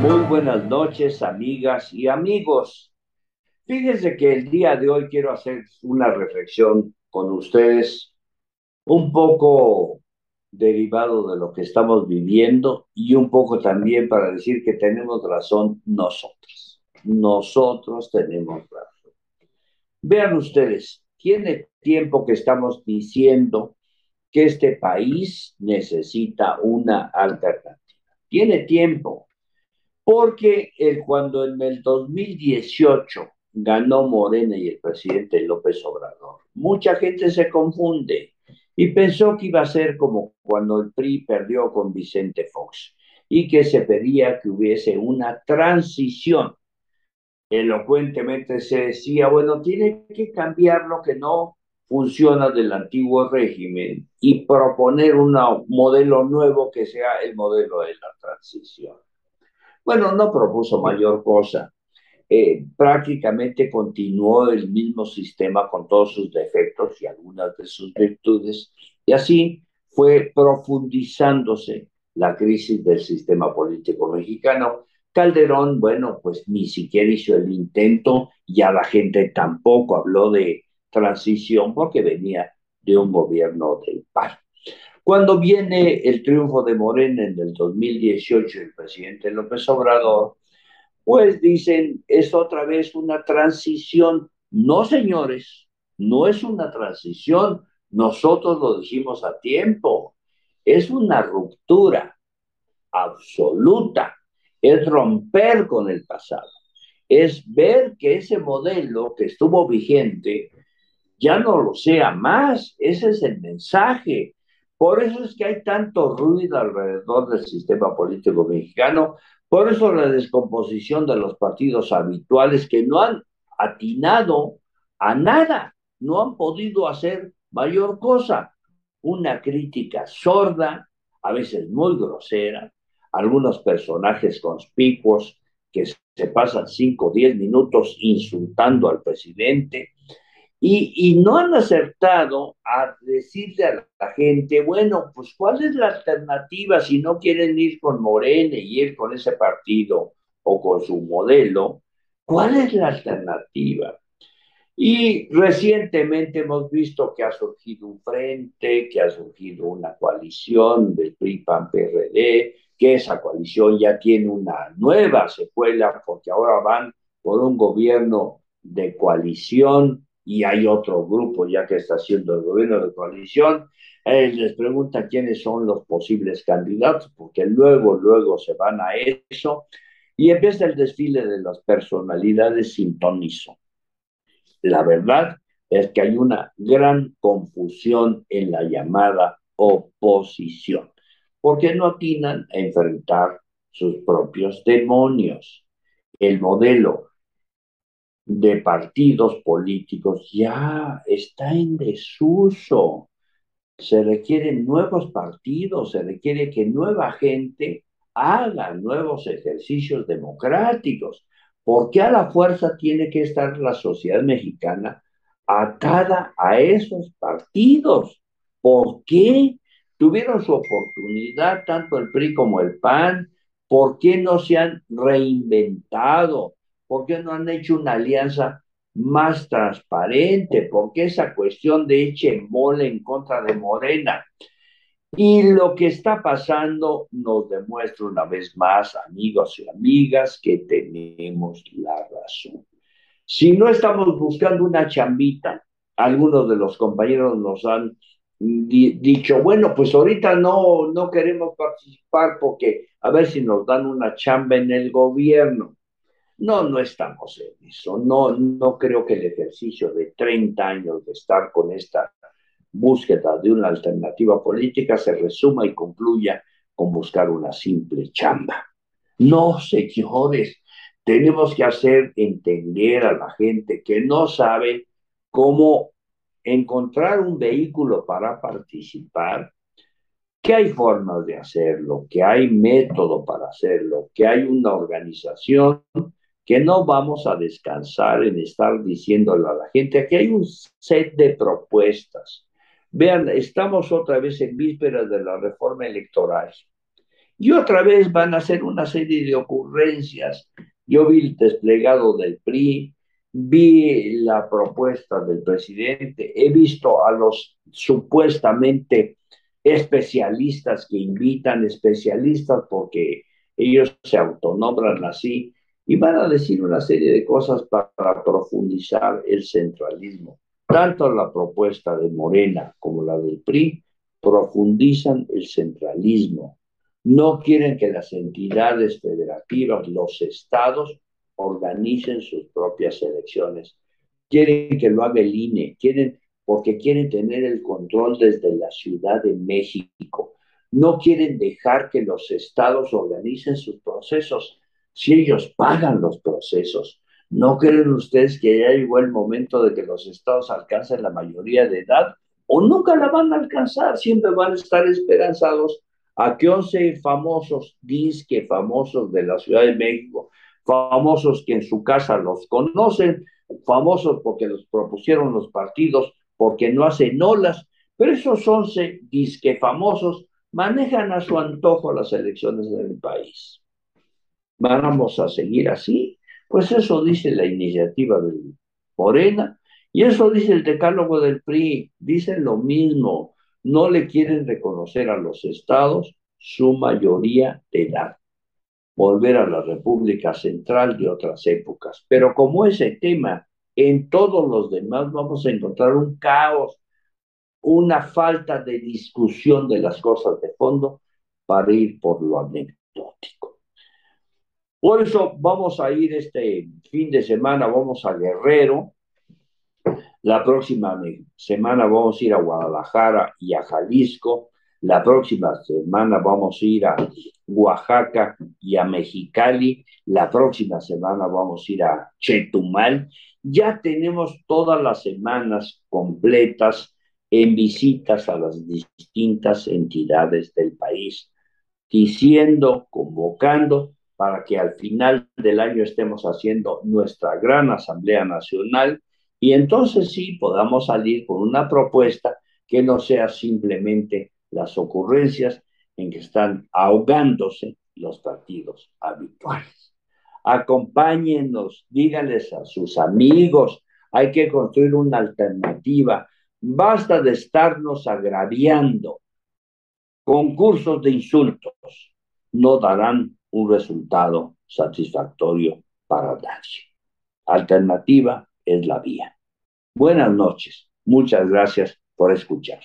Muy buenas noches, amigas y amigos. Fíjense que el día de hoy quiero hacer una reflexión con ustedes un poco derivado de lo que estamos viviendo y un poco también para decir que tenemos razón nosotros. Nosotros tenemos razón. Vean ustedes, tiene tiempo que estamos diciendo que este país necesita una alternativa. Tiene tiempo porque el, cuando en el 2018 ganó Morena y el presidente López Obrador, mucha gente se confunde y pensó que iba a ser como cuando el PRI perdió con Vicente Fox y que se pedía que hubiese una transición. Elocuentemente se decía, bueno, tiene que cambiar lo que no funciona del antiguo régimen y proponer un modelo nuevo que sea el modelo de la transición. Bueno, no propuso mayor cosa. Eh, prácticamente continuó el mismo sistema con todos sus defectos y algunas de sus virtudes, y así fue profundizándose la crisis del sistema político mexicano. Calderón, bueno, pues ni siquiera hizo el intento, ya la gente tampoco habló de transición porque venía de un gobierno del PAN. Cuando viene el triunfo de Morena en el 2018, el presidente López Obrador, pues dicen, es otra vez una transición. No, señores, no es una transición. Nosotros lo dijimos a tiempo. Es una ruptura absoluta. Es romper con el pasado. Es ver que ese modelo que estuvo vigente ya no lo sea más. Ese es el mensaje. Por eso es que hay tanto ruido alrededor del sistema político mexicano, por eso la descomposición de los partidos habituales que no han atinado a nada, no han podido hacer mayor cosa. Una crítica sorda, a veces muy grosera, algunos personajes conspicuos que se pasan cinco o diez minutos insultando al presidente, y, no han acertado a decirle a la gente, bueno, pues cuál es la alternativa si no quieren ir con Morena y ir con ese partido o con su modelo, ¿cuál es la alternativa? Y recientemente hemos visto que ha surgido un frente, que ha surgido una coalición del PRI-PAN-PRD, que esa coalición ya tiene una nueva secuela porque ahora van por un gobierno de coalición y hay otro grupo ya que está haciendo el gobierno de coalición, les pregunta quiénes son los posibles candidatos, porque luego, luego se van a eso, y empieza el desfile de las personalidades sin tonizo. La verdad es que hay una gran confusión en la llamada oposición, porque no atinan a enfrentar sus propios demonios. El modelo de partidos políticos ya está en desuso. Se requieren nuevos partidos, se requiere que nueva gente haga nuevos ejercicios democráticos. ¿Por qué a la fuerza tiene que estar la sociedad mexicana atada a esos partidos? ¿Por qué tuvieron su oportunidad tanto el PRI como el PAN? ¿Por qué no se han reinventado? ¿Por qué no han hecho una alianza más transparente? ¿Por qué esa cuestión de eche mole en contra de Morena? Y lo que está pasando nos demuestra una vez más, amigos y amigas, que tenemos la razón. Si no estamos buscando una chambita, algunos de los compañeros nos han dicho, bueno, pues ahorita no, no queremos participar porque a ver si nos dan una chamba en el gobierno. No, no estamos en eso. No, no creo que el ejercicio de 30 años de estar con esta búsqueda de una alternativa política se resuma y concluya con buscar una simple chamba. No, señores, tenemos que hacer entender a la gente que no sabe cómo encontrar un vehículo para participar, que hay formas de hacerlo, que hay método para hacerlo, que hay una organización que no vamos a descansar en estar diciéndole a la gente, aquí hay un set de propuestas. Vean, estamos otra vez en vísperas de la reforma electoral Y otra vez van a hacer una serie de ocurrencias. Yo vi el desplegado del PRI, vi la propuesta del presidente, he visto a los supuestamente especialistas que invitan, especialistas porque ellos se autonombran así, y van a decir una serie de cosas para profundizar el centralismo. Tanto la propuesta de Morena como la del PRI profundizan el centralismo. No quieren que las entidades federativas, los estados, organicen sus propias elecciones. Quieren que lo haga el INE, quieren, porque quieren tener el control desde la Ciudad de México. No quieren dejar que los estados organicen sus procesos si ellos pagan los procesos. ¿No creen ustedes que ya llegó el momento de que los estados alcancen la mayoría de edad? ¿O nunca la van a alcanzar? Siempre van a estar esperanzados a que 11 famosos, disque famosos de la Ciudad de México, famosos que en su casa los conocen, famosos porque los propusieron los partidos, porque no hacen olas, pero esos 11 disque famosos manejan a su antojo las elecciones del país vamos a seguir así. Pues eso dice la iniciativa de Morena y eso dice el decálogo del PRI. Dicen lo mismo, no le quieren reconocer a los estados su mayoría de edad. Volver a la República Central de otras épocas. Pero como ese tema en todos los demás vamos a encontrar un caos, una falta de discusión de las cosas de fondo para ir por lo anecdótico. Por eso vamos a ir este fin de semana, vamos a Guerrero. La próxima semana vamos a ir a Guadalajara y a Jalisco. La próxima semana vamos a ir a Oaxaca y a Mexicali. La próxima semana vamos a ir a Chetumal. Ya tenemos todas las semanas completas en visitas a las distintas entidades del país, diciendo, convocando para que al final del año estemos haciendo nuestra gran Asamblea Nacional y entonces sí podamos salir con una propuesta que no sea simplemente las ocurrencias en que están ahogándose los partidos habituales. Acompáñenos, díganles a sus amigos, hay que construir una alternativa. Basta de estarnos agraviando. Concursos de insultos no darán un resultado satisfactorio para nadie. Alternativa es la vía. Buenas noches. Muchas gracias por escuchar.